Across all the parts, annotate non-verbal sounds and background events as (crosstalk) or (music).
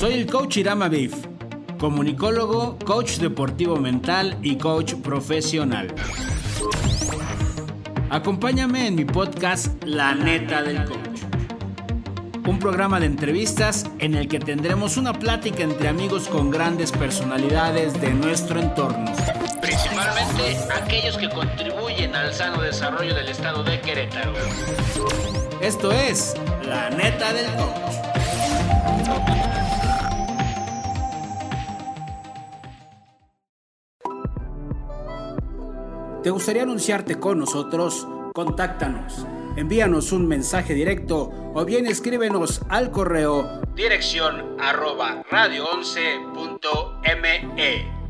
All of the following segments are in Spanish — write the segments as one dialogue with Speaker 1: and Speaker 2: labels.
Speaker 1: Soy el coach Irama Beef, comunicólogo, coach deportivo mental y coach profesional. Acompáñame en mi podcast La neta del coach. Un programa de entrevistas en el que tendremos una plática entre amigos con grandes personalidades de nuestro entorno. Principalmente aquellos que contribuyen al sano desarrollo del estado de Querétaro. Esto es La neta del coach. ¿Te gustaría anunciarte con nosotros? Contáctanos. Envíanos un mensaje directo o bien escríbenos al correo dirección arroba radio11.me.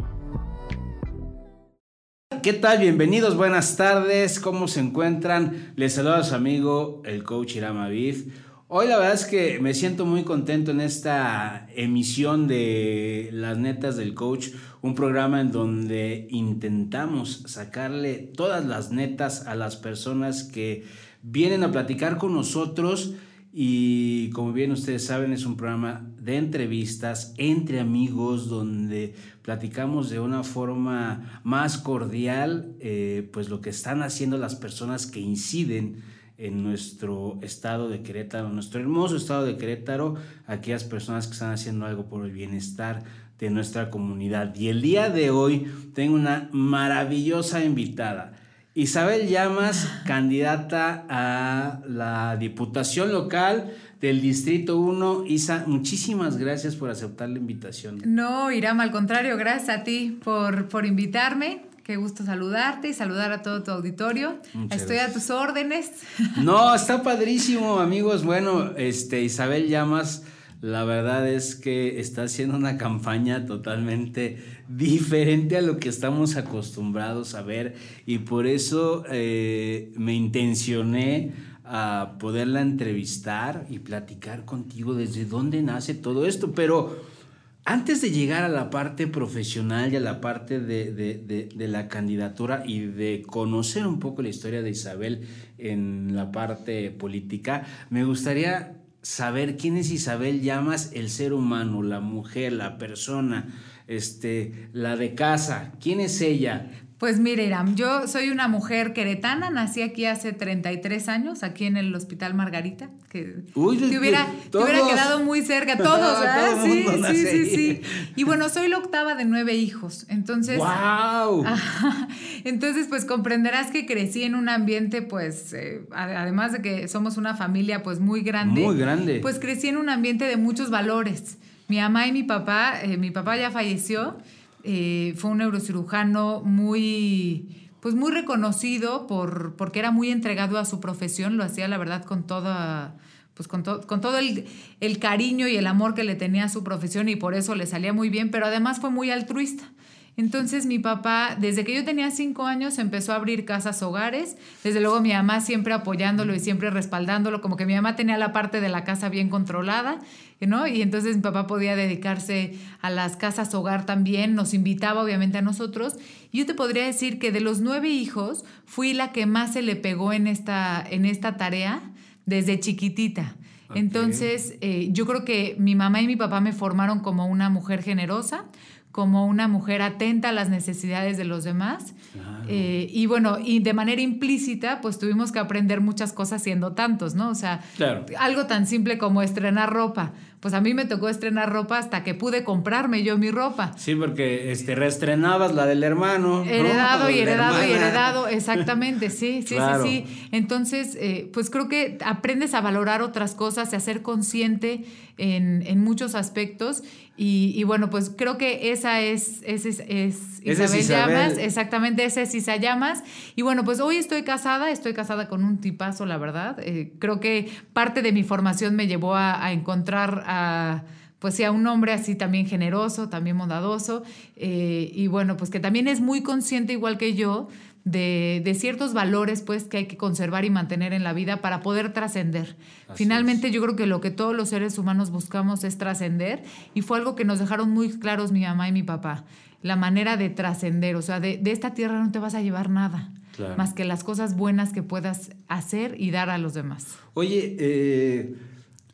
Speaker 1: ¿Qué tal? Bienvenidos, buenas tardes. ¿Cómo se encuentran? Les saluda a su amigo, el coach Irama Beef. Hoy la verdad es que me siento muy contento en esta emisión de Las Netas del Coach, un programa en donde intentamos sacarle todas las netas a las personas que vienen a platicar con nosotros. Y como bien ustedes saben es un programa de entrevistas entre amigos donde platicamos de una forma más cordial eh, pues lo que están haciendo las personas que inciden en nuestro estado de Querétaro, nuestro hermoso estado de Querétaro, aquellas personas que están haciendo algo por el bienestar de nuestra comunidad. Y el día de hoy tengo una maravillosa invitada. Isabel Llamas, (laughs) candidata a la Diputación Local del Distrito 1. Isa, muchísimas gracias por aceptar la invitación.
Speaker 2: No, Irama, al contrario, gracias a ti por, por invitarme. Qué gusto saludarte y saludar a todo tu auditorio. Estoy a tus órdenes. (laughs)
Speaker 1: No, está padrísimo, amigos. Bueno, este Isabel Llamas, la verdad es que está haciendo una campaña totalmente diferente a lo que estamos acostumbrados a ver y por eso eh, me intencioné a poderla entrevistar y platicar contigo desde dónde nace todo esto, pero antes de llegar a la parte profesional y a la parte de, la candidatura y de conocer un poco la historia de Isabel en la parte política, me gustaría saber quién es Isabel Llamas, el ser humano, la mujer, la persona, este, la de casa. ¿Quién es ella?
Speaker 2: Pues mire, Iram, yo soy una mujer queretana, nací aquí hace 33 años, aquí en el Hospital Margarita, que te, hubiera, quedado muy cerca, todos, (laughs) ¿verdad? sí, sí, sí, sí. Y bueno, soy la octava de nueve hijos, entonces...
Speaker 1: ¡Wow! (laughs)
Speaker 2: entonces, pues comprenderás que crecí en un ambiente, pues, eh, además de que somos una familia, pues, muy grande.
Speaker 1: Muy grande.
Speaker 2: Pues crecí en un ambiente de muchos valores. Mi mamá y mi papá, eh, mi papá ya falleció, eh, fue un neurocirujano muy, pues muy reconocido por, porque era muy entregado a su profesión, lo hacía la verdad con toda, pues con, con todo el, cariño y el amor que le tenía a su profesión y por eso le salía muy bien, pero además fue muy altruista. Entonces mi papá, desde que yo tenía cinco años, empezó a abrir casas hogares. Desde luego mi mamá siempre apoyándolo y siempre respaldándolo, como que mi mamá tenía la parte de la casa bien controlada, ¿no? Y entonces mi papá podía dedicarse a las casas hogar también, nos invitaba obviamente a nosotros. Yo te podría decir que de los nueve hijos, fui la que más se le pegó en esta, en esta tarea desde chiquitita. Entonces, eh, yo creo que mi mamá y mi papá me formaron como una mujer generosa, como una mujer atenta a las necesidades de los demás. Eh, y bueno, y de manera implícita, pues tuvimos que aprender muchas cosas siendo tantos, ¿no? O sea, algo tan simple como estrenar ropa pues a mí me tocó estrenar ropa hasta que pude comprarme yo mi ropa.
Speaker 1: Sí, porque este, reestrenabas la del hermano.
Speaker 2: Heredado y heredado y heredado, exactamente, sí, (laughs) sí, sí, sí. Entonces, eh, pues creo que aprendes a valorar otras cosas, a ser consciente en, en muchos aspectos. Y, bueno, pues creo que esa es, es, es, Isabel, Llamas, exactamente, esa es Isa Llamas. Y bueno, pues hoy estoy casada, estoy casada con un tipazo, la verdad. Eh, creo que parte de mi formación me llevó a, a encontrar a pues sí, a un hombre así también generoso, también bondadoso, eh, y bueno, pues que también es muy consciente, igual que yo, de, de, ciertos valores pues que hay que conservar y mantener en la vida para poder trascender. Finalmente yo creo que lo que todos los seres humanos buscamos es trascender y fue algo que nos dejaron muy claros mi mamá y mi papá, la manera de trascender, o sea, de, de, esta tierra no te vas a llevar nada. Más que las cosas buenas que puedas hacer y dar a los demás.
Speaker 1: Oye, eh,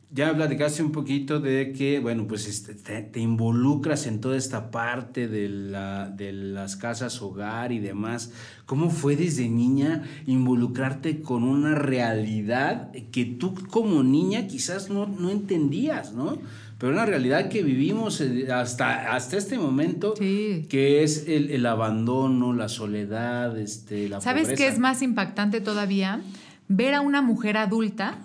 Speaker 1: ya platicaste un poquito de que, bueno, pues este, te, involucras en toda esta parte de, la, de las casas hogar y demás. ¿Cómo fue desde niña involucrarte con una realidad que tú como niña quizás no, no entendías, ¿no? Pero una realidad que vivimos eh, hasta, hasta este momento, que es el, abandono, la soledad, este, la
Speaker 2: ¿Sabes qué es más impactante todavía? Ver a una mujer adulta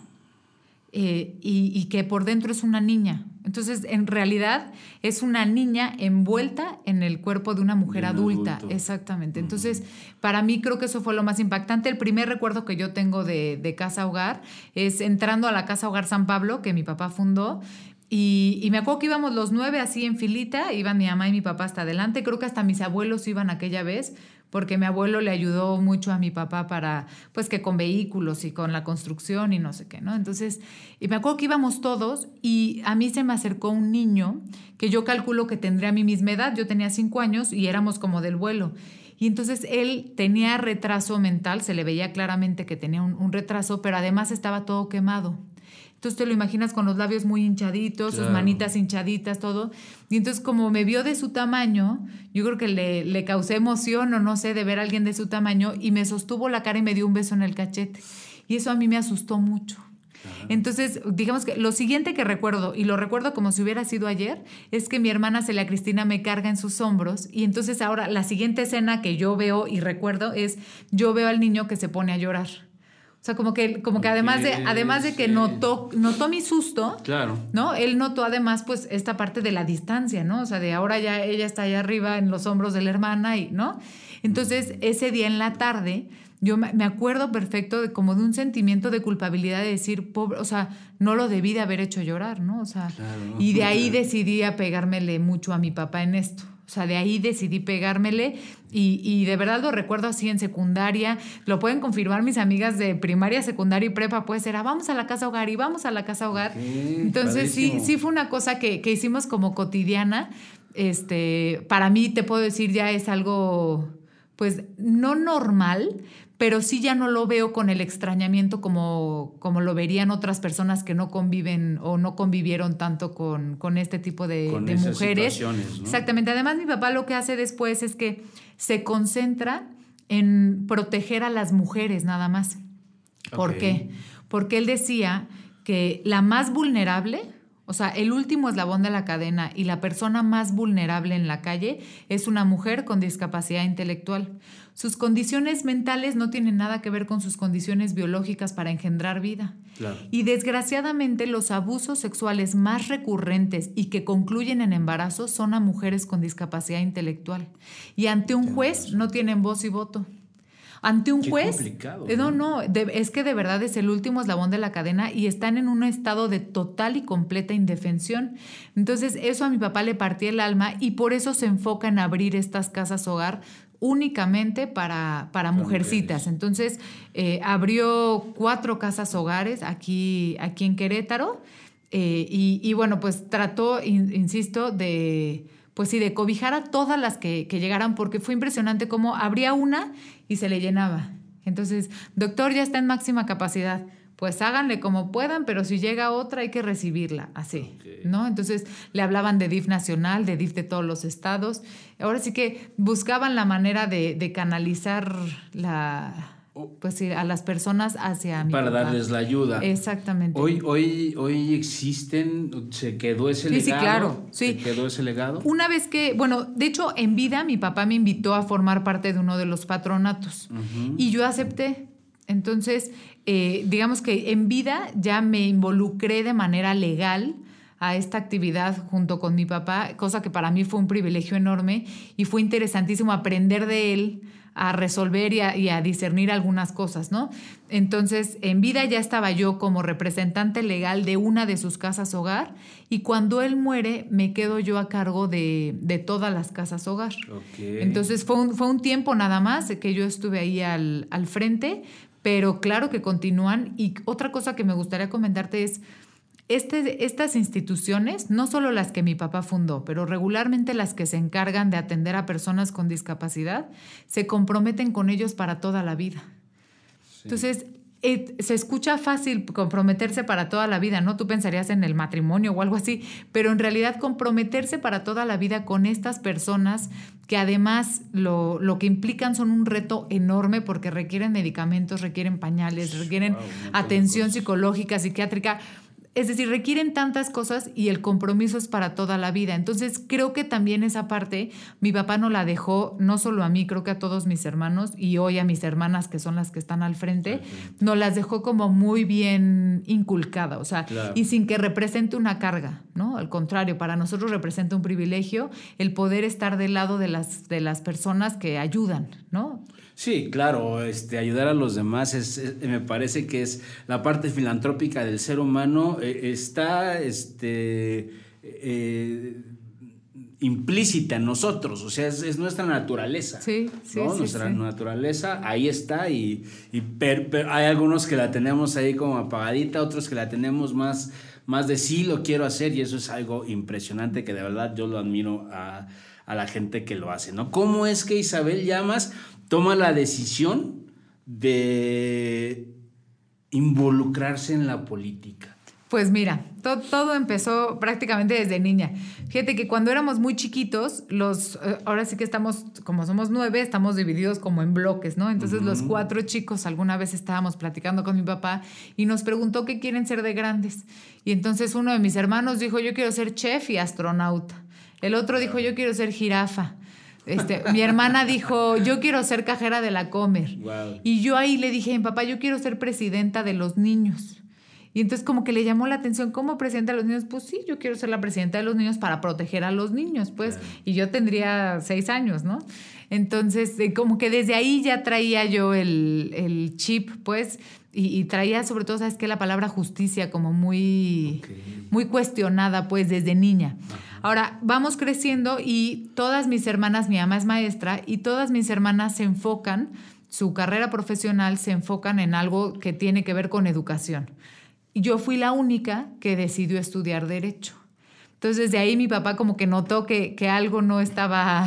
Speaker 2: eh, y, que por dentro es una niña. Entonces, en realidad es una niña envuelta en el cuerpo de una mujer adulta. Exactamente. Entonces, para mí creo que eso fue lo más impactante. El primer recuerdo que yo tengo de, de Casa Hogar es entrando a la Casa Hogar San Pablo, que mi papá fundó. Y, y, me acuerdo que íbamos los nueve así en filita, iban mi mamá y mi papá hasta adelante, creo que hasta mis abuelos iban aquella vez, porque mi abuelo le ayudó mucho a mi papá para, pues que con vehículos y con la construcción y no sé qué, ¿no? Entonces, y me acuerdo que íbamos todos y a mí se me acercó un niño que yo calculo que tendría mi misma edad, yo tenía cinco años y éramos como del vuelo. Y entonces él tenía retraso mental, se le veía claramente que tenía un retraso, pero además estaba todo quemado. Entonces te lo imaginas con los labios muy hinchaditos, sus manitas hinchaditas, todo. Y entonces como me vio de su tamaño, yo creo que le, le causé emoción o no sé de ver a alguien de su tamaño y me sostuvo la cara y me dio un beso en el cachete. Y eso a mí me asustó mucho. Entonces, digamos que lo siguiente que recuerdo, y lo recuerdo como si hubiera sido ayer, es que mi hermana Celia Cristina me carga en sus hombros. Y entonces ahora la siguiente escena que yo veo y recuerdo es, yo veo al niño que se pone a llorar. O sea, como que, como que además de, además de que notó, notó mi susto,
Speaker 1: claro.
Speaker 2: ¿no? Él notó además, pues, esta parte de la distancia, ¿no? O sea, de ahora ya ella está allá arriba en los hombros de la hermana y, ¿no? Entonces, ese día en la tarde, yo me acuerdo perfecto de como de un sentimiento de culpabilidad de decir, pobre, o sea, no lo debí de haber hecho llorar, ¿no? O sea, y de ahí decidí apegármele mucho a mi papá en esto. O sea, de ahí decidí pegármele y, de verdad lo recuerdo así en secundaria. Lo pueden confirmar mis amigas de primaria, secundaria y prepa. Pues era, vamos a la casa hogar y vamos a la casa hogar. Entonces sí, sí fue una cosa que, que, hicimos como cotidiana. Este, para mí te puedo decir ya es algo, pues no normal, pero sí ya no lo veo con el extrañamiento como, como lo verían otras personas que no conviven o no convivieron tanto con, con este tipo de, mujeres. Exactamente. Además, mi papá lo que hace después es que se concentra en proteger a las mujeres nada más. ¿Por qué? Porque él decía que la más vulnerable, o sea, el último eslabón de la cadena y la persona más vulnerable en la calle es una mujer con discapacidad intelectual. Sus condiciones mentales no tienen nada que ver con sus condiciones biológicas para engendrar vida. Y desgraciadamente los abusos sexuales más recurrentes y que concluyen en embarazo son a mujeres con discapacidad intelectual. Y ante un juez no tienen voz y voto. Ante un juez... Eh, no, no, es que de verdad es el último eslabón de la cadena y están en un estado de total y completa indefensión. Entonces eso a mi papá le partía el alma y por eso se enfoca en abrir estas casas hogar únicamente para, para, mujercitas. Entonces, eh, abrió cuatro casas hogares aquí, aquí en Querétaro eh, y, bueno, pues trató, insisto, de, pues sí, de cobijar a todas las que, que llegaran porque fue impresionante cómo abría una y se le llenaba. Entonces, doctor, ya está en máxima capacidad pues háganle como puedan, pero si llega otra hay que recibirla, así, ¿no? Entonces le hablaban de DIF nacional, de DIF de todos los estados. Ahora sí que buscaban la manera de, canalizar la, oh. pues a las personas hacia
Speaker 1: para darles la ayuda.
Speaker 2: Exactamente.
Speaker 1: Hoy, hoy, hoy existen, se quedó ese legado. Sí, claro. Sí. Se quedó ese legado.
Speaker 2: Una vez que, bueno, de hecho, en vida mi papá me invitó a formar parte de uno de los patronatos y yo acepté. Entonces, eh, digamos que en vida ya me involucré de manera legal a esta actividad junto con mi papá, cosa que para mí fue un privilegio enorme y fue interesantísimo aprender de él a resolver y a, discernir algunas cosas, ¿no? Entonces, en vida ya estaba yo como representante legal de una de sus casas hogar y cuando él muere me quedo yo a cargo de, todas las casas hogar. Entonces, fue un, fue un tiempo nada más que yo estuve ahí al, al frente, pero claro que continúan. Y otra cosa que me gustaría comentarte es, este, estas instituciones, no solo las que mi papá fundó, pero regularmente las que se encargan de atender a personas con discapacidad, se comprometen con ellos para toda la vida. Entonces, eh, se escucha fácil comprometerse para toda la vida, ¿no? Tú pensarías en el matrimonio o algo así, pero en realidad comprometerse para toda la vida con estas personas que además lo, lo que implican son un reto enorme porque requieren medicamentos, requieren pañales, requieren atención psicológica, psiquiátrica. Es decir, requieren tantas cosas y el compromiso es para toda la vida. Entonces, creo que también esa parte, mi papá no la dejó, no solo a mí, creo que a todos mis hermanos y hoy a mis hermanas, que son las que están al frente, nos las dejó como muy bien inculcada, o sea, y sin que represente una carga, ¿no? Al contrario, para nosotros representa un privilegio el poder estar del lado de las, de las personas que ayudan, ¿no?
Speaker 1: Sí, claro, este, ayudar a los demás es, me parece que es la parte filantrópica del ser humano, eh, está este, eh, implícita en nosotros, o sea, es, nuestra naturaleza.
Speaker 2: Sí, sí,
Speaker 1: Nuestra naturaleza ahí está y, hay algunos que la tenemos ahí como apagadita, otros que la tenemos más, más de sí lo quiero hacer y eso es algo impresionante que de verdad yo lo admiro a, a la gente que lo hace, ¿no? ¿Cómo es que Isabel Llamas toma la decisión de involucrarse en la política?
Speaker 2: Pues mira, todo, empezó prácticamente desde niña. Fíjate que cuando éramos muy chiquitos, los, eh, ahora sí que estamos, como somos nueve, estamos divididos como en bloques, ¿no? Entonces los cuatro chicos alguna vez estábamos platicando con mi papá y nos preguntó qué quieren ser de grandes. Y entonces uno de mis hermanos dijo, yo quiero ser chef y astronauta. El otro dijo, yo quiero ser jirafa. Este, mi hermana dijo, yo quiero ser cajera de la Comer. Y yo ahí le dije, mi papá, yo quiero ser presidenta de los niños. Y entonces como que le llamó la atención, ¿cómo presidenta de los niños? Pues sí, yo quiero ser la presidenta de los niños para proteger a los niños, pues. Y yo tendría seis años, ¿no? Entonces, eh, como que desde ahí ya traía yo el, chip, pues, y, traía sobre todo, ¿sabes qué? La palabra justicia como muy, muy cuestionada, pues, desde niña. Ahora, vamos creciendo y todas mis hermanas, mi ama es maestra, y todas mis hermanas se enfocan, su carrera profesional se enfocan en algo que tiene que ver con educación. Y yo fui la única que decidió estudiar derecho. Entonces, desde ahí mi papá como que notó que, algo no estaba,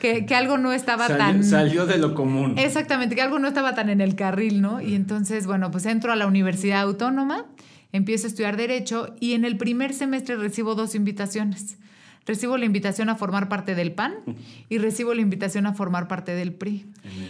Speaker 2: que, algo no estaba (laughs) tan...
Speaker 1: Salió de lo común.
Speaker 2: Exactamente, que algo no estaba tan en el carril, ¿no? Y entonces, bueno, pues entro a la Universidad Autónoma, empiezo a estudiar Derecho y en el primer semestre recibo dos invitaciones. Recibo la invitación a formar parte del PAN y recibo la invitación a formar parte del PRI.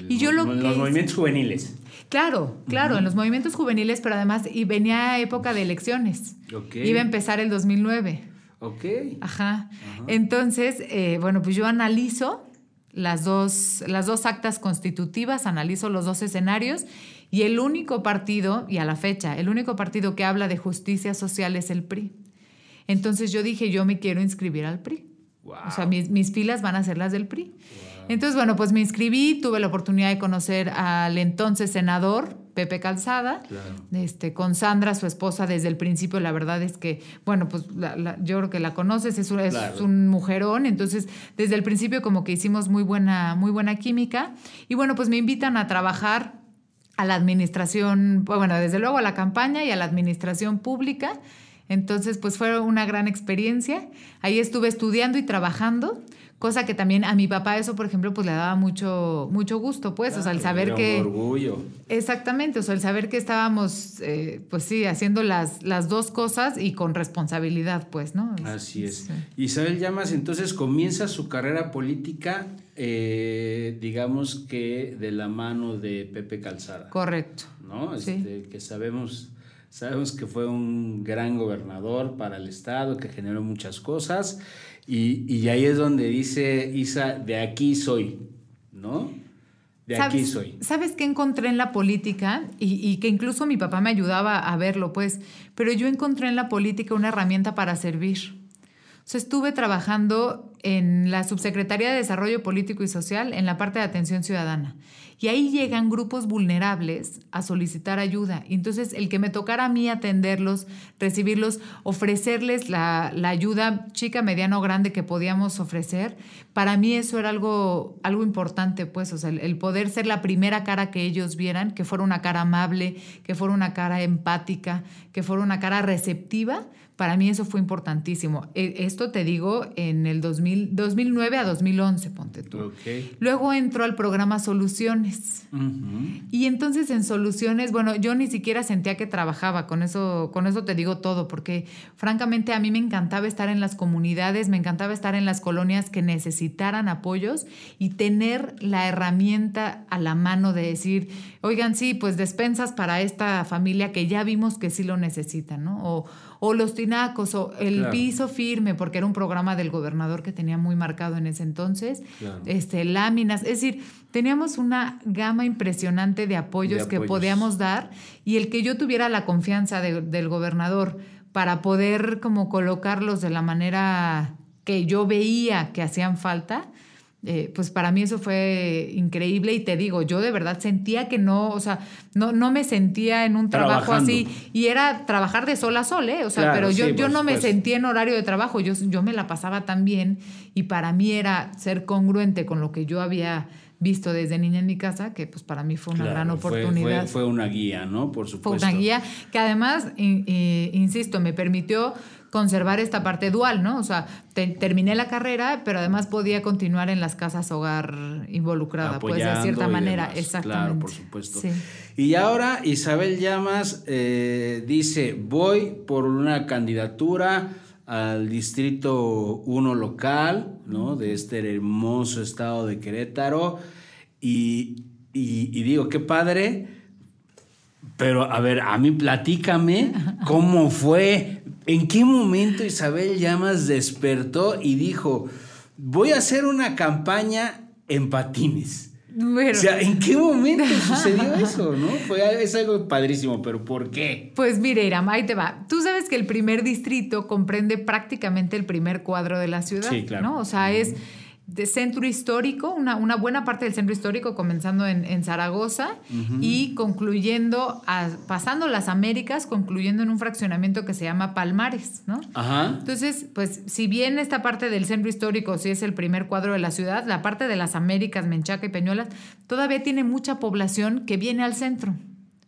Speaker 1: y yo lo en los movimientos juveniles.
Speaker 2: Claro, claro, en los movimientos juveniles, pero además, y venía época de elecciones. Iba a empezar el 2009.
Speaker 1: Ok.
Speaker 2: Ajá. Entonces, eh, bueno, pues yo analizo las dos, las dos actas constitutivas, analizo los dos escenarios y el único partido, y a la fecha, el único partido que habla de justicia social es el PRI. Entonces yo dije, yo me quiero inscribir al PRI. O sea, mis, mis, filas van a ser las del PRI. Entonces, bueno, pues me inscribí, tuve la oportunidad de conocer al entonces senador Pepe Calzada, este, con Sandra, su esposa, desde el principio. La verdad es que, bueno, pues yo creo que la conoces, es, un mujerón. Entonces, desde el principio, como que hicimos muy buena, muy buena química. Y bueno, pues me invitan a trabajar a la administración, bueno, desde luego a la campaña y a la administración pública. Entonces, pues fue una gran experiencia. Ahí estuve estudiando y trabajando cosa que también a mi papá eso, por ejemplo, pues le daba mucho, mucho gusto, pues, o sea, el saber que...
Speaker 1: orgullo.
Speaker 2: Exactamente, o sea, el saber que estábamos, eh, pues sí, haciendo las, las dos cosas y con responsabilidad, pues, ¿no?
Speaker 1: Así es. Isabel Llamas entonces comienza su carrera política, eh, digamos que de la mano de Pepe Calzada.
Speaker 2: Correcto.
Speaker 1: ¿No? Este, que sabemos... Sabemos que fue un gran gobernador para el Estado, que generó muchas cosas. Y, ahí es donde dice Isa, de aquí soy, ¿no? De aquí soy.
Speaker 2: ¿Sabes qué encontré en la política? Y, y, que incluso mi papá me ayudaba a verlo, pues, pero yo encontré en la política una herramienta para servir. O sea, estuve trabajando en la Subsecretaría de Desarrollo Político y Social en la parte de atención ciudadana. Y ahí llegan grupos vulnerables a solicitar ayuda. Y entonces el que me tocara a mí atenderlos, recibirlos, ofrecerles la, ayuda chica, mediana o grande que podíamos ofrecer, para mí eso era algo, algo importante, pues, o sea, el, poder ser la primera cara que ellos vieran, que fuera una cara amable, que fuera una cara empática, que fuera una cara receptiva Para mí eso fue importantísimo. E, esto te digo en el 2000, 2009 a 2011, ponte tú. Luego entró al programa Soluciones. Y entonces en Soluciones, bueno, yo ni siquiera sentía que trabajaba, con eso, con eso te digo todo, porque francamente a mí me encantaba estar en las comunidades, me encantaba estar en las colonias que necesitaran apoyos y tener la herramienta a la mano de decir, oigan, sí, pues despensas para esta familia que ya vimos que sí lo necesitan, ¿no? O, o los tinacos, o el piso firme, porque era un programa del gobernador que tenía muy marcado en ese entonces, este, láminas, es decir, teníamos una gama impresionante de apoyos, que podíamos dar y el que yo tuviera la confianza del gobernador para poder como colocarlos de la manera que yo veía que hacían falta, eh, pues para mí eso fue increíble y te digo, yo de verdad sentía que no, o sea, no, no me sentía en un trabajo así y era trabajar de sol a sol, ¿eh? O sea, pero yo, yo no me sentía en horario de trabajo, yo, yo me la pasaba tan bien y para mí era ser congruente con lo que yo había visto desde niña en mi casa, que pues para mí fue una gran oportunidad.
Speaker 1: Fue, una guía, ¿no? Por supuesto.
Speaker 2: Fue una guía que además, insisto, me permitió conservar esta parte dual, ¿no? O sea, terminé la carrera, pero además podía continuar en las casas hogar involucrada, pues de cierta manera, exactamente.
Speaker 1: Claro, por supuesto. Y ahora Isabel Llamas eh, dice, voy por una candidatura al distrito 1 local, ¿no? De este hermoso estado de Querétaro. Y, y digo, qué padre. Pero a ver, a mí platícame cómo fue ¿En qué momento Isabel Llamas despertó y dijo, voy a hacer una campaña en patines? O sea, ¿en qué momento (laughs) sucedió eso? ¿no? Fue, es algo padrísimo, pero ¿por qué?
Speaker 2: Pues mire, Iram, ahí te va. Tú sabes que el primer distrito comprende prácticamente el primer cuadro de la ciudad. Sí, claro. ¿no? O sea, es de centro histórico, una, una, buena parte del centro histórico, comenzando en, en Zaragoza y concluyendo, pasando las Américas, concluyendo en un fraccionamiento que se llama Palmares, ¿no? Ajá. Entonces, pues, si bien esta parte del centro histórico sí es el primer cuadro de la ciudad, la parte de las Américas, Menchaca y Peñuelas, todavía tiene mucha población que viene al centro.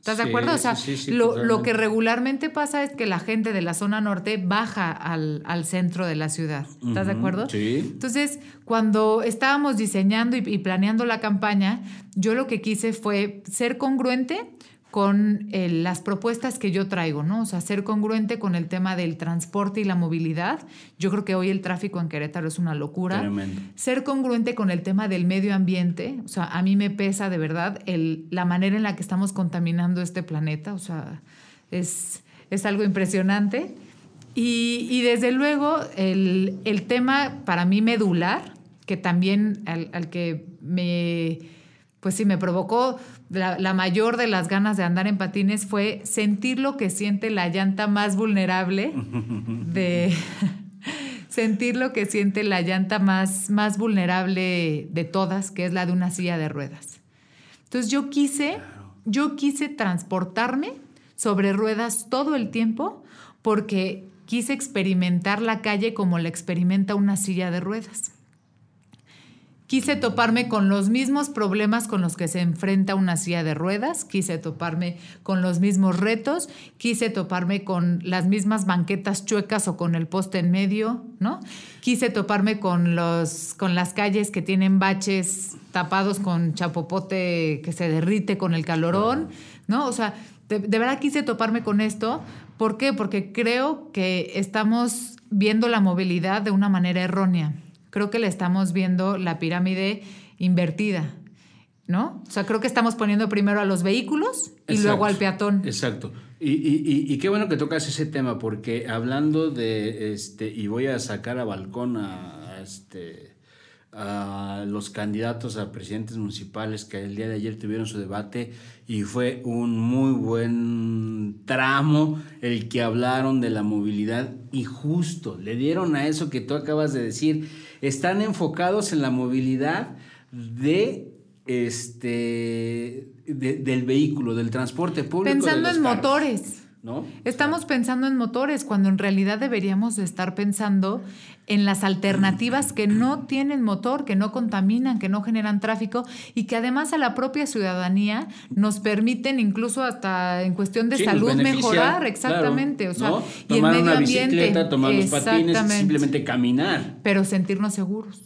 Speaker 2: ¿Estás de acuerdo? O sea, lo, que regularmente pasa es que la gente de la zona norte baja al, centro de la ciudad. ¿Estás de acuerdo? Sí. Entonces, cuando estábamos diseñando y, planeando la campaña, yo lo que quise fue ser congruente con eh, las propuestas que yo traigo, ¿no? O sea, ser congruente con el tema del transporte y la movilidad. Yo creo que hoy el tráfico en Querétaro es una locura. Tremendo. Ser congruente con el tema del medio ambiente. O sea, a mí me pesa de verdad el, la manera en la que estamos contaminando este planeta. O sea, es, es algo impresionante. Y, y desde luego, el, el, tema para mí medular, que también al, al que me, pues sí, me provocó la, mayor de las ganas de andar en patines fue sentir lo que siente la llanta más vulnerable (laughs) de (laughs) sentir lo que siente la llanta más, más vulnerable de todas, que es la de una silla de ruedas. Entonces yo quise, yo quise transportarme sobre ruedas todo el tiempo porque quise experimentar la calle como la experimenta una silla de ruedas. Quise toparme con los mismos problemas con los que se enfrenta una silla de ruedas, quise toparme con los mismos retos, quise toparme con las mismas banquetas chuecas o con el poste en medio, ¿no? Quise toparme con, los, con las calles que tienen baches tapados con chapopote que se derrite con el calorón, ¿no? O sea, de, de verdad quise toparme con esto. ¿Por qué? Porque creo que estamos viendo la movilidad de una manera errónea creo que le estamos viendo la pirámide invertida, ¿no? O sea, creo que estamos poniendo primero a los vehículos y luego al peatón.
Speaker 1: Exacto. Y, qué bueno que tocas ese tema, porque hablando de, este, y voy a sacar a balcón a, este, a los candidatos a presidentes municipales que el día de ayer tuvieron su debate y fue un muy buen tramo el que hablaron de la movilidad y justo le dieron a eso que tú acabas de decir están enfocados en la movilidad de este del vehículo, del transporte público.
Speaker 2: Pensando en motores.
Speaker 1: ¿No?
Speaker 2: Estamos pensando en motores cuando en realidad deberíamos estar pensando en las alternativas que no tienen motor, que no contaminan, que no generan tráfico y que además a la propia ciudadanía nos permiten incluso hasta en cuestión de salud mejorar, exactamente, o sea,
Speaker 1: y tomar el medio una ambiente, tomar los patines, simplemente caminar,
Speaker 2: pero sentirnos seguros.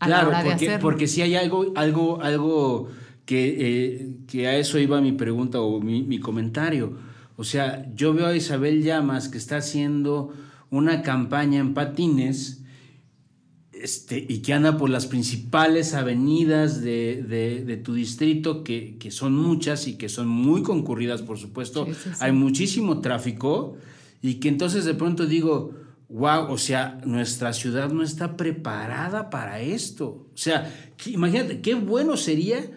Speaker 1: A claro, la hora porque, de porque si hay algo, algo, algo que, eh, que a eso iba mi pregunta o mi, mi comentario o sea, yo veo a Isabel Llamas que está haciendo una campaña en patines este, y que anda por las principales avenidas de, tu distrito, que, son muchas y que son muy concurridas, por supuesto. Hay muchísimo tráfico y que entonces de pronto digo, wow, o sea, nuestra ciudad no está preparada para esto. O sea, imagínate, qué bueno sería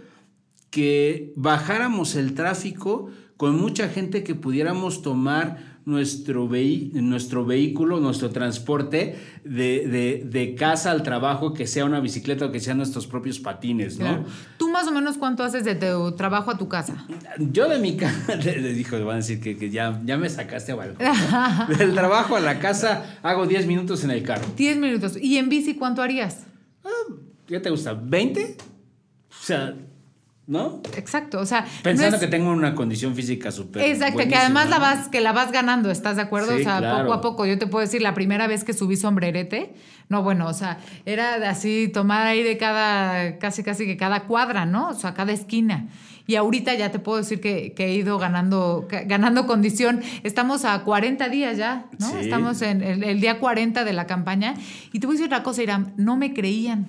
Speaker 1: que bajáramos el tráfico con mucha gente que pudiéramos tomar nuestro, nuestro vehículo, nuestro transporte de, casa al trabajo, que sea una bicicleta o que sean nuestros propios patines, ¿no?
Speaker 2: ¿Tú más o menos cuánto haces de tu trabajo a tu casa?
Speaker 1: Yo de mi casa, le (laughs) dijo, van a decir que, ya, ya me sacaste a algo. (laughs) Del trabajo a la casa hago 10 minutos en el carro.
Speaker 2: 10 minutos. ¿Y en bici cuánto harías?
Speaker 1: Ah, ¿Qué te gusta? ¿20? O sea, ¿no?
Speaker 2: Exacto, o sea,
Speaker 1: pensando que tengo una condición física súper
Speaker 2: Exacto, que además la vas que la vas ganando, ¿estás de acuerdo? o sea, poco a poco, yo te puedo decir la primera vez que subí sombrerete, no, bueno, o sea, era así tomar ahí de cada casi casi que cada cuadra, ¿no? O sea, cada esquina. Y ahorita ya te puedo decir que, he ido ganando, ganando condición. Estamos a 40 días ya, ¿no? Estamos en el, el, día 40 de la campaña. Y te voy a decir una cosa, Irán, no me creían.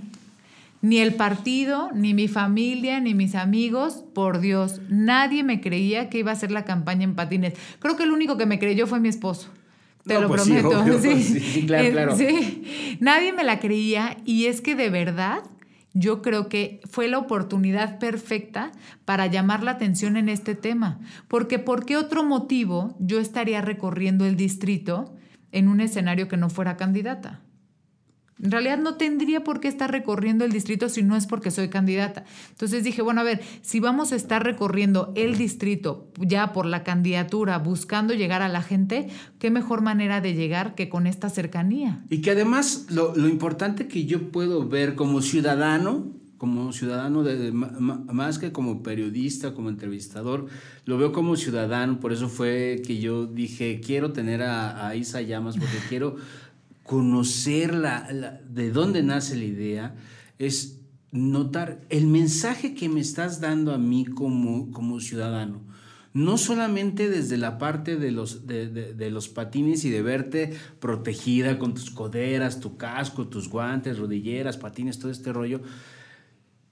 Speaker 2: Ni el partido, ni mi familia, ni mis amigos, por Dios, nadie me creía que iba a hacer la campaña en patines. Creo que el único que me creyó fue mi esposo. Te lo pues prometo. (laughs) Sí, sí, claro, claro. Sí. Nadie me la creía y es que de verdad yo creo que fue la oportunidad perfecta para llamar la atención en este tema. Porque ¿por qué otro motivo yo estaría recorriendo el distrito en un escenario que no fuera candidata? En realidad no tendría por qué estar recorriendo el distrito si no es porque soy candidata. Entonces dije, bueno, a ver, si vamos a estar recorriendo el distrito ya por la candidatura, buscando llegar a la gente, qué mejor manera de llegar que con esta cercanía.
Speaker 1: Y que además lo, importante que yo puedo ver como ciudadano, como ciudadano, de, más que como periodista, como entrevistador, lo veo como ciudadano, por eso fue que yo dije, quiero tener a, a Isa Llamas, porque (laughs) quiero conocer la, de dónde nace la idea, es notar el mensaje que me estás dando a mí como, como ciudadano. No solamente desde la parte de los, de, los patines y de verte protegida con tus coderas, tu casco, tus guantes, rodilleras, patines, todo este rollo.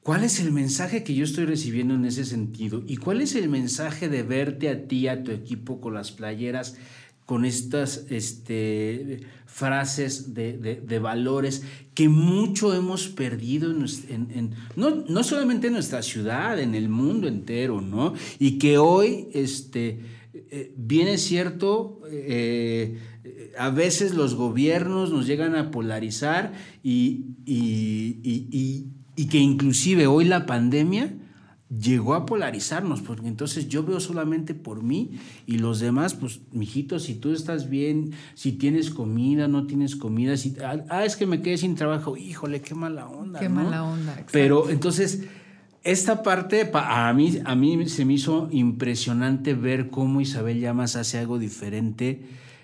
Speaker 1: ¿Cuál es el mensaje que yo estoy recibiendo en ese sentido? ¿Y cuál es el mensaje de verte a ti, a tu equipo con las playeras? Con estas este, frases de, valores que mucho hemos perdido en, no, no, solamente en nuestra ciudad, en el mundo entero, ¿no? Y que hoy, este, eh, cierto, eh, a veces los gobiernos nos llegan a polarizar y, y que inclusive hoy la pandemia llegó a polarizarnos, porque entonces yo veo solamente por mí y los demás, pues, mijito, si tú estás bien, si tienes comida, no tienes comida, si, ah, ah es que me quedé sin trabajo, híjole, qué mala onda.
Speaker 2: Qué mala onda.
Speaker 1: Pero entonces, esta parte, a mí, a mí se me hizo impresionante ver cómo Isabel Llamas hace algo diferente.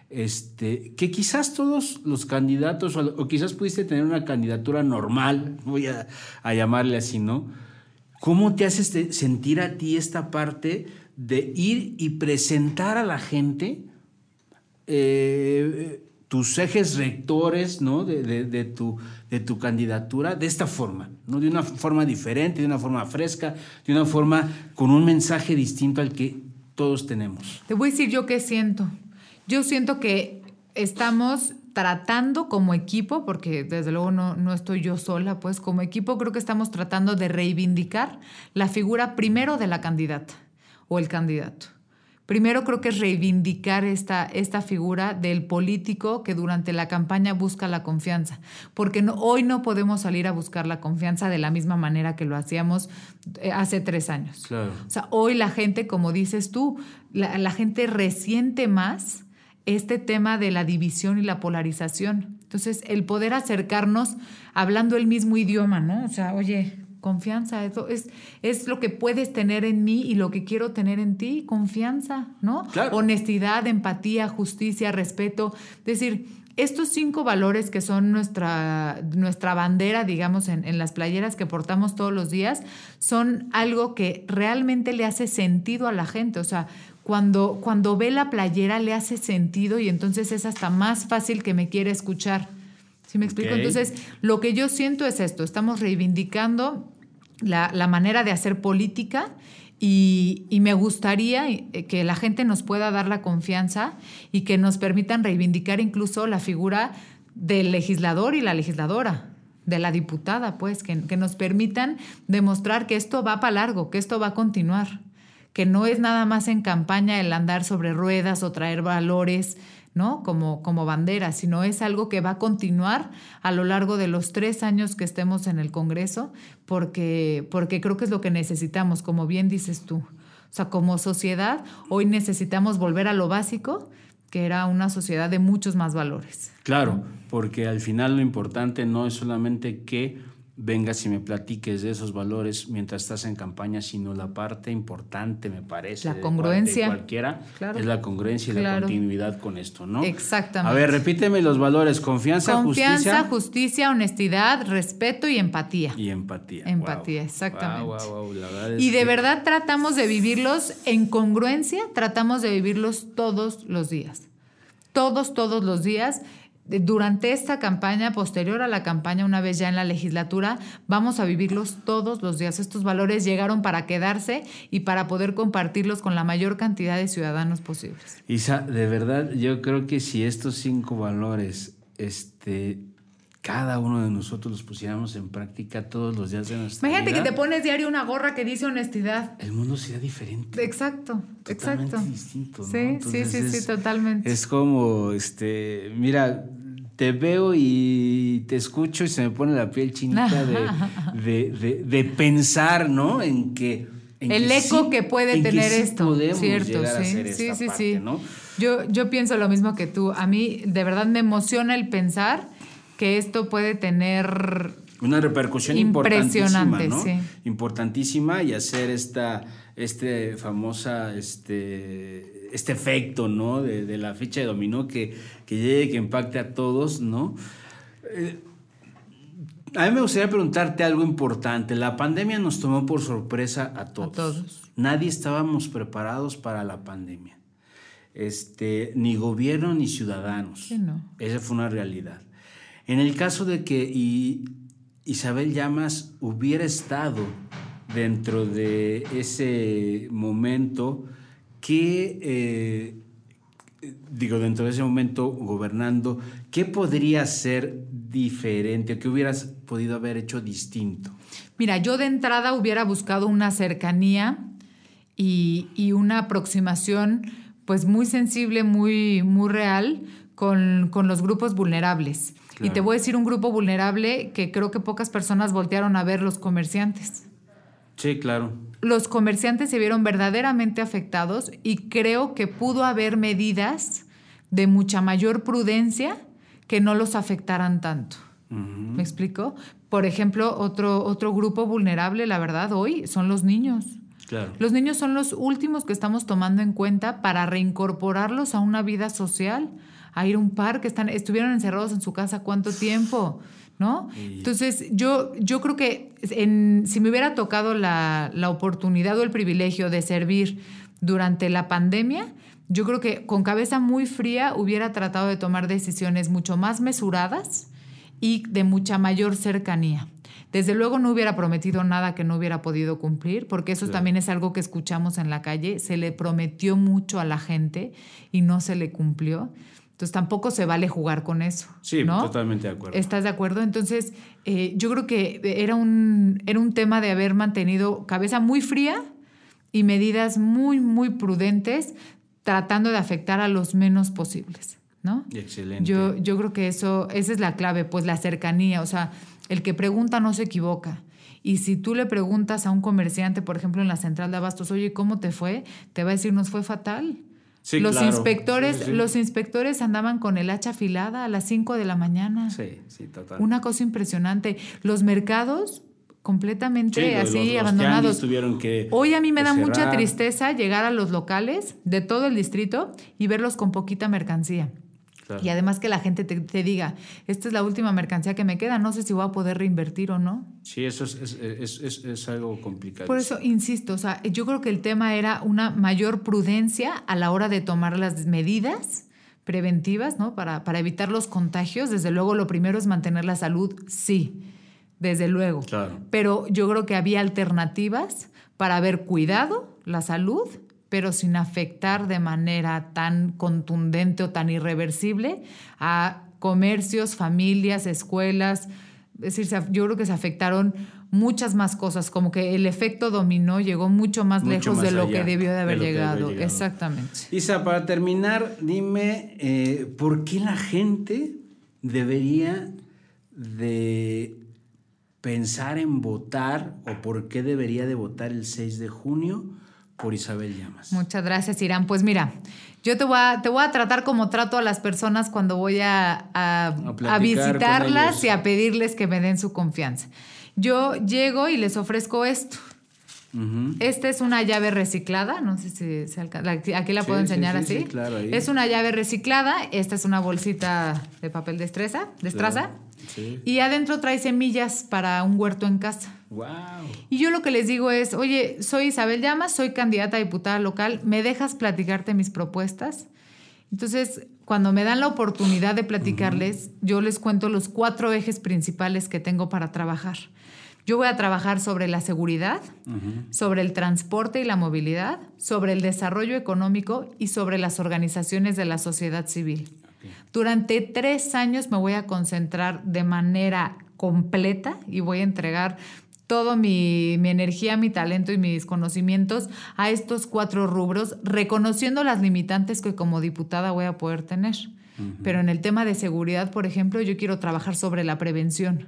Speaker 1: Este, que quizás todos los candidatos, o, quizás pudiste tener una candidatura normal, voy a, a llamarle así, ¿no? ¿Cómo te haces sentir a ti esta parte de ir y presentar a la gente eh, tus ejes rectores ¿no? de, tu, de tu candidatura de esta forma, ¿no? de una forma diferente, de una forma fresca, de una forma con un mensaje distinto al que todos tenemos?
Speaker 2: Te voy a decir yo qué siento. Yo siento que estamos tratando como equipo, porque desde luego no, no, estoy yo sola, pues como equipo creo que estamos tratando de reivindicar la figura primero de la candidata o el candidato. Primero creo que es reivindicar esta, esta figura del político que durante la campaña busca la confianza, porque hoy no podemos salir a buscar la confianza de la misma manera que lo hacíamos eh, hace tres años.
Speaker 1: Claro.
Speaker 2: O sea, hoy la gente, como dices tú, la, la gente resiente más este tema de la división y la polarización. Entonces, el poder acercarnos hablando el mismo idioma, ¿no? O sea, oye, confianza, eso es, es lo que puedes tener en mí y lo que quiero tener en ti, confianza, ¿no? Honestidad, empatía, justicia, respeto. Es decir, estos cinco valores que son nuestra, nuestra bandera, digamos, en, en, las playeras que portamos todos los días, son algo que realmente le hace sentido a la gente. O sea, cuando, cuando ve la playera le hace sentido y entonces es hasta más fácil que me quiera escuchar. ¿Sí me explico? Entonces, lo que yo siento es esto, estamos reivindicando la, la manera de hacer política y, me gustaría que la gente nos pueda dar la confianza y que nos permitan reivindicar incluso la figura del legislador y la legisladora, de la diputada, pues, que, que nos permitan demostrar que esto va para largo, que esto va a continuar, que no es nada más en campaña el andar sobre ruedas o traer valores, ¿no? Como, como bandera, sino es algo que va a continuar a lo largo de los tres años que estemos en el Congreso, porque, porque creo que es lo que necesitamos, como bien dices tú. O sea, como sociedad, hoy necesitamos volver a lo básico, que era una sociedad de muchos más valores.
Speaker 1: Claro, porque al final lo importante no es solamente que vengas y me platiques de esos valores mientras estás en campaña, sino la parte importante, me parece.
Speaker 2: La congruencia.
Speaker 1: De, cualquiera es la congruencia y la continuidad con esto, ¿no?
Speaker 2: Exactamente.
Speaker 1: A ver, repíteme los valores: confianza,
Speaker 2: confianza
Speaker 1: justicia.
Speaker 2: Confianza, justicia, honestidad, respeto y empatía.
Speaker 1: Y empatía.
Speaker 2: Empatía, exactamente.
Speaker 1: Wow,
Speaker 2: y de verdad tratamos de vivirlos en congruencia, tratamos de vivirlos todos los días. Todos, todos los días durante esta campaña, posterior a la campaña, una vez ya en la legislatura, vamos a vivirlos todos los días. Estos valores llegaron para quedarse y para poder compartirlos con la mayor cantidad de ciudadanos posibles.
Speaker 1: Isa, de verdad, yo creo que si estos cinco valores, este, cada uno de nosotros los pusiéramos en práctica todos los días de nuestra
Speaker 2: Imagínate
Speaker 1: vida.
Speaker 2: que te pones diario una gorra que dice honestidad.
Speaker 1: El mundo sería diferente.
Speaker 2: Exacto,
Speaker 1: totalmente
Speaker 2: exacto.
Speaker 1: distinto. ¿no?
Speaker 2: Sí, sí, sí,
Speaker 1: es,
Speaker 2: sí, totalmente.
Speaker 1: Es como, este, mira, te veo y te escucho y se me pone la piel chinita de, (laughs) de, de, de pensar, ¿no? En que... En
Speaker 2: el
Speaker 1: que
Speaker 2: eco
Speaker 1: sí,
Speaker 2: que puede
Speaker 1: en
Speaker 2: tener
Speaker 1: que sí
Speaker 2: esto.
Speaker 1: podemos
Speaker 2: Cierto,
Speaker 1: llegar a
Speaker 2: sí,
Speaker 1: hacer
Speaker 2: sí,
Speaker 1: esta
Speaker 2: sí,
Speaker 1: parte,
Speaker 2: sí.
Speaker 1: ¿no?
Speaker 2: Yo, yo pienso lo mismo que tú. A mí de verdad me emociona el pensar que esto puede tener
Speaker 1: una repercusión
Speaker 2: impresionante,
Speaker 1: importantísima, ¿no?
Speaker 2: sí.
Speaker 1: Importantísima y hacer esta este famosa este este efecto, ¿no? De, de la ficha de dominó que, que llegue, que impacte a todos, ¿no? Eh, a mí me gustaría preguntarte algo importante. La pandemia nos tomó por sorpresa a todos.
Speaker 2: A todos.
Speaker 1: Nadie estábamos preparados para la pandemia. Este, ni gobierno ni ciudadanos.
Speaker 2: Sí, no.
Speaker 1: Esa fue una realidad. En el caso de que y Isabel Llamas hubiera estado dentro de ese momento, que, eh, digo, dentro de ese momento gobernando, ¿qué podría ser diferente? ¿Qué hubieras podido haber hecho distinto?
Speaker 2: Mira, yo de entrada hubiera buscado una cercanía y, y una aproximación pues muy sensible, muy, muy real con, con los grupos vulnerables. Claro. Y te voy a decir un grupo vulnerable que creo que pocas personas voltearon a ver los comerciantes.
Speaker 1: Sí, claro.
Speaker 2: Los comerciantes se vieron verdaderamente afectados y creo que pudo haber medidas de mucha mayor prudencia que no los afectaran tanto.
Speaker 1: Uh -huh.
Speaker 2: ¿Me explico? Por ejemplo, otro, otro grupo vulnerable, la verdad, hoy son los niños.
Speaker 1: Claro.
Speaker 2: Los niños son los últimos que estamos tomando en cuenta para reincorporarlos a una vida social, a ir a un parque, están, estuvieron encerrados en su casa cuánto tiempo, ¿no?
Speaker 1: Y...
Speaker 2: Entonces, yo, yo creo que en, si me hubiera tocado la, la oportunidad o el privilegio de servir durante la pandemia, yo creo que con cabeza muy fría hubiera tratado de tomar decisiones mucho más mesuradas y de mucha mayor cercanía. Desde luego no hubiera prometido nada que no hubiera podido cumplir, porque eso
Speaker 1: Claro.
Speaker 2: también es algo que escuchamos en la calle. Se le prometió mucho a la gente y no se le cumplió. Entonces tampoco se vale jugar con eso.
Speaker 1: Sí,
Speaker 2: ¿no?
Speaker 1: totalmente de acuerdo.
Speaker 2: ¿Estás de acuerdo? Entonces, eh, yo creo que era un, era un tema de haber mantenido cabeza muy fría y medidas muy, muy prudentes tratando de afectar a los menos posibles, ¿no?
Speaker 1: Excelente.
Speaker 2: Yo, yo creo que eso, esa es la clave, pues la cercanía, o sea, el que pregunta no se equivoca. Y si tú le preguntas a un comerciante, por ejemplo, en la central de abastos, oye, ¿cómo te fue? Te va a decir, nos fue fatal.
Speaker 1: Sí,
Speaker 2: los
Speaker 1: claro.
Speaker 2: inspectores,
Speaker 1: Sí, sí.
Speaker 2: los inspectores andaban con el hacha afilada a las 5 de la mañana.
Speaker 1: Sí, sí, total.
Speaker 2: Una cosa impresionante. Los mercados completamente
Speaker 1: los-
Speaker 2: así
Speaker 1: los-
Speaker 2: abandonados.
Speaker 1: tianguis tuvieron que-
Speaker 2: Hoy a mí me da mucha tristeza llegar a los locales de todo el distrito y verlos con poquita mercancía.
Speaker 1: Claro.
Speaker 2: Y además que la gente te, te diga, esta es la última mercancía que me queda, no sé si voy a poder reinvertir o no.
Speaker 1: Sí, eso es, es, es- es- es algo complicado.
Speaker 2: Por eso insisto, o sea, yo creo que el tema era una mayor prudencia a la hora de tomar las medidas preventivas, ¿no? Para, para evitar los contagios. Desde luego, lo primero es mantener la salud, sí, desde luego.
Speaker 1: Claro.
Speaker 2: Pero yo creo que había alternativas para haber cuidado la salud, pero sin afectar de manera tan contundente o tan irreversible a comercios, familias, escuelas. Es decir, yo creo que se afectaron muchas más cosas, como que el efecto dominó llegó mucho más
Speaker 1: Mucho
Speaker 2: lejos
Speaker 1: más
Speaker 2: de lo que debió de llegado.
Speaker 1: haber llegado.
Speaker 2: Exactamente.
Speaker 1: Isa, para terminar, dime eh, por qué la gente debería de pensar en votar o por qué debería de votar el 6 de junio por Isabel Llamas.
Speaker 2: Muchas gracias, Irán. Pues mira, yo te voy a, te voy a tratar como trato a las personas cuando voy a, a- visitarlas y a pedirles que me den su confianza. Yo llego y les ofrezco esto. Esta es una llave reciclada, no sé si se alcanza. Aquí la puedo
Speaker 1: sí,
Speaker 2: enseñar
Speaker 1: sí,
Speaker 2: así.
Speaker 1: sí, claro.
Speaker 2: Es una llave reciclada. Esta es una bolsita de papel de estresa.
Speaker 1: Claro.
Speaker 2: Y adentro trae semillas para un huerto en casa.
Speaker 1: Wow.
Speaker 2: Y yo lo que les digo es, oye, soy Isabel Llamas, soy candidata a diputada local, ¿me dejas platicarte mis propuestas? Entonces, cuando me dan la oportunidad de platicarles, yo les cuento los cuatro ejes principales que tengo para trabajar. Yo voy a trabajar sobre la seguridad, sobre el transporte y la movilidad, sobre el desarrollo económico y sobre las organizaciones de la sociedad civil. Durante tres años me voy a concentrar de manera completa y voy a entregar toda mi, mi energía, mi talento y mis conocimientos a estos cuatro rubros, reconociendo las limitantes que como diputada voy a poder tener. Pero en el tema de seguridad, por ejemplo, yo quiero trabajar sobre la prevención.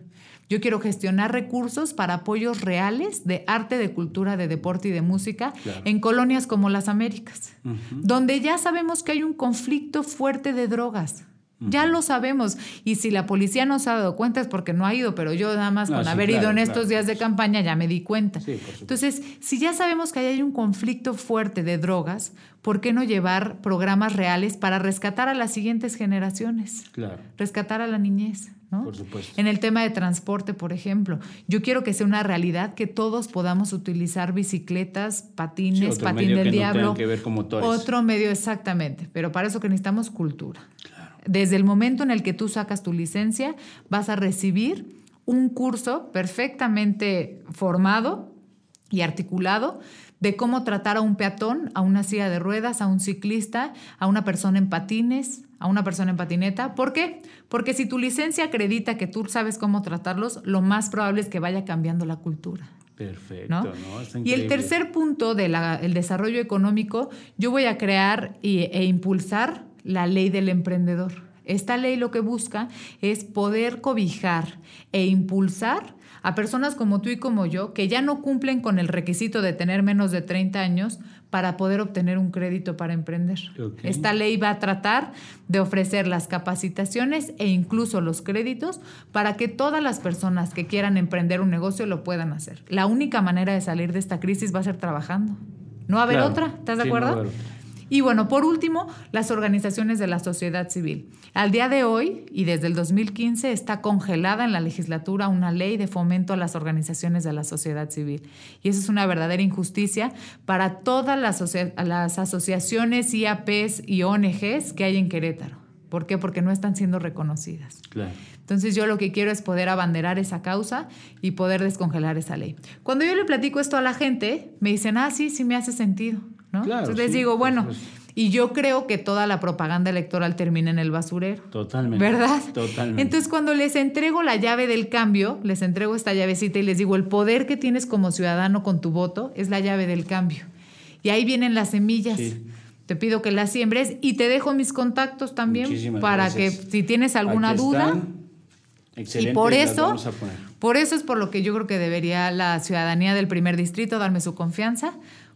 Speaker 2: Yo quiero gestionar recursos para apoyos reales de arte, de cultura, de deporte y de música
Speaker 1: Claro.
Speaker 2: en colonias como las Américas, donde ya sabemos que hay un conflicto fuerte de drogas. Ya lo sabemos. Y si la policía no se ha dado cuenta es porque no ha ido, pero yo nada más
Speaker 1: No,
Speaker 2: con
Speaker 1: sí,
Speaker 2: haber
Speaker 1: claro,
Speaker 2: ido en
Speaker 1: claro.
Speaker 2: estos días de campaña ya me di cuenta.
Speaker 1: Sí.
Speaker 2: Entonces, si ya sabemos que ahí hay un conflicto fuerte de drogas, ¿por qué no llevar programas reales para rescatar a las siguientes generaciones?
Speaker 1: Claro.
Speaker 2: rescatar a la niñez, ¿no?
Speaker 1: Por supuesto.
Speaker 2: En el tema de transporte, por ejemplo, yo quiero que sea una realidad que todos podamos utilizar bicicletas, patines, patín
Speaker 1: medio
Speaker 2: del
Speaker 1: no
Speaker 2: diablo.
Speaker 1: que ver.
Speaker 2: Otro medio exactamente, pero para eso que necesitamos cultura. Desde el momento en el que tú sacas tu licencia, vas a recibir un curso perfectamente formado y articulado de cómo tratar a un peatón, a una silla de ruedas, a un ciclista, a una persona en patines, a una persona en patineta. ¿Por qué? Porque si tu licencia acredita que tú sabes cómo tratarlos, lo más probable es que vaya cambiando la cultura.
Speaker 1: Perfecto,
Speaker 2: ¿no?
Speaker 1: ¿no? Está
Speaker 2: Y el tercer punto del desarrollo económico, yo voy a crear y- e impulsar la ley del emprendedor. Esta ley lo que busca es poder cobijar e impulsar a personas como tú y como yo que ya no cumplen con el requisito de tener menos de 30 años para poder obtener un crédito para emprender. Esta ley va a tratar de ofrecer las capacitaciones e incluso los créditos para que todas las personas que quieran emprender un negocio lo puedan hacer. La única manera de salir de esta crisis va a ser trabajando. No va a haber
Speaker 1: Claro.
Speaker 2: otra, ¿estás de
Speaker 1: Sí, no va a
Speaker 2: acuerdo?
Speaker 1: haber otra.
Speaker 2: Y bueno, por último, las organizaciones de la sociedad civil. Al día de hoy y desde el 2015 está congelada en la legislatura una ley de fomento a las organizaciones de la sociedad civil. Y eso es una verdadera injusticia para todas las, asocia- las asociaciones, IAPs y ONGs que hay en Querétaro. ¿Por qué? Porque no están siendo reconocidas.
Speaker 1: Claro.
Speaker 2: Entonces yo lo que quiero es poder abanderar esa causa y poder descongelar esa ley. Cuando yo le platico esto a la gente, me dicen, ah, sí, sí me hace sentido. ¿No?
Speaker 1: Claro,
Speaker 2: Entonces les
Speaker 1: sí,
Speaker 2: digo, bueno, y yo creo que toda la propaganda electoral termina en el basurero.
Speaker 1: Totalmente.
Speaker 2: ¿Verdad?
Speaker 1: Totalmente.
Speaker 2: Entonces, cuando les entrego la llave del cambio, les entrego esta llavecita y les digo, el poder que tienes como ciudadano con tu voto es la llave del cambio. Y ahí vienen las semillas.
Speaker 1: Sí.
Speaker 2: te pido que la siembres y te dejo mis contactos también
Speaker 1: Muchísimas
Speaker 2: para
Speaker 1: gracias.
Speaker 2: que si tienes alguna
Speaker 1: Aquí
Speaker 2: duda.
Speaker 1: están. Excelente,
Speaker 2: Y por
Speaker 1: las
Speaker 2: eso, por eso es por lo que yo creo que debería la ciudadanía del primer distrito darme su confianza,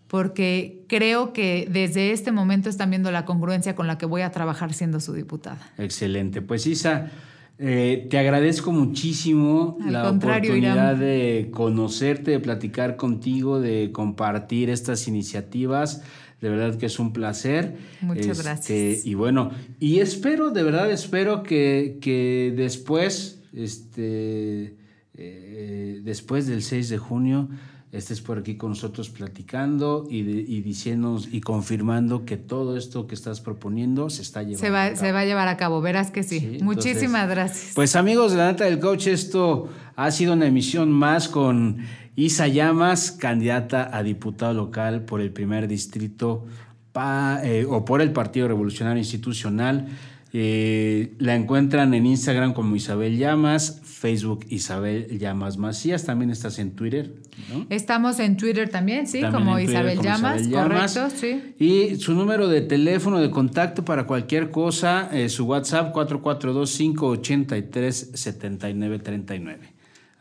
Speaker 2: porque creo que desde este momento están viendo la congruencia con la que voy a trabajar siendo su diputada.
Speaker 1: Excelente. Pues Isa, eh, te agradezco muchísimo
Speaker 2: Al
Speaker 1: la oportunidad
Speaker 2: Irán.
Speaker 1: de conocerte, de platicar contigo, de compartir estas iniciativas. De verdad que es un placer.
Speaker 2: Muchas
Speaker 1: Este,
Speaker 2: gracias.
Speaker 1: Y bueno, y espero, de verdad espero que, que después, este, eh, después del 6 de junio, estés por aquí con nosotros platicando y, de- y diciéndonos y confirmando que todo esto que estás proponiendo se está llevando.
Speaker 2: Se
Speaker 1: a
Speaker 2: va,
Speaker 1: cabo.
Speaker 2: se va a llevar a cabo, verás que sí.
Speaker 1: Sí,
Speaker 2: Muchísimas
Speaker 1: entonces,
Speaker 2: gracias.
Speaker 1: Pues amigos de la neta del coach, esto ha sido una emisión más con Isa Llamas, candidata a diputado local por el primer distrito pa- eh, o por el Partido Revolucionario Institucional. Eh, la encuentran en Instagram como Isabel Llamas, Facebook Isabel Llamas Macías, también estás en Twitter, ¿no?
Speaker 2: Estamos en Twitter también, sí,
Speaker 1: También
Speaker 2: como
Speaker 1: Twitter
Speaker 2: Isabel
Speaker 1: como
Speaker 2: Llamas,
Speaker 1: Isabel Llamas.
Speaker 2: correcto, sí.
Speaker 1: Y su número de teléfono de contacto para cualquier cosa, eh, su WhatsApp 442-583-7939.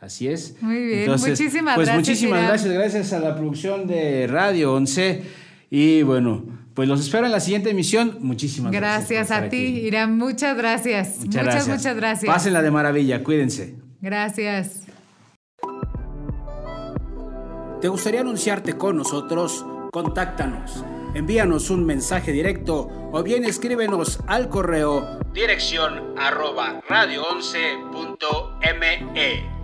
Speaker 1: Así es.
Speaker 2: Muy bien, muchísimas
Speaker 1: pues
Speaker 2: gracias,
Speaker 1: muchísimas
Speaker 2: Irán.
Speaker 1: gracias, gracias a la producción de Radio 11. Y bueno, pues los espero en la siguiente emisión. Muchísimas gracias.
Speaker 2: Gracias a ti,
Speaker 1: aquí.
Speaker 2: Irán. Muchas gracias.
Speaker 1: Muchas,
Speaker 2: muchas,
Speaker 1: gracias.
Speaker 2: muchas gracias.
Speaker 1: Pásenla de maravilla, cuídense.
Speaker 2: Gracias.
Speaker 3: ¿Te gustaría anunciarte con nosotros? Contáctanos. Envíanos un mensaje directo o bien escríbenos al correo dirección arroba radio11.me.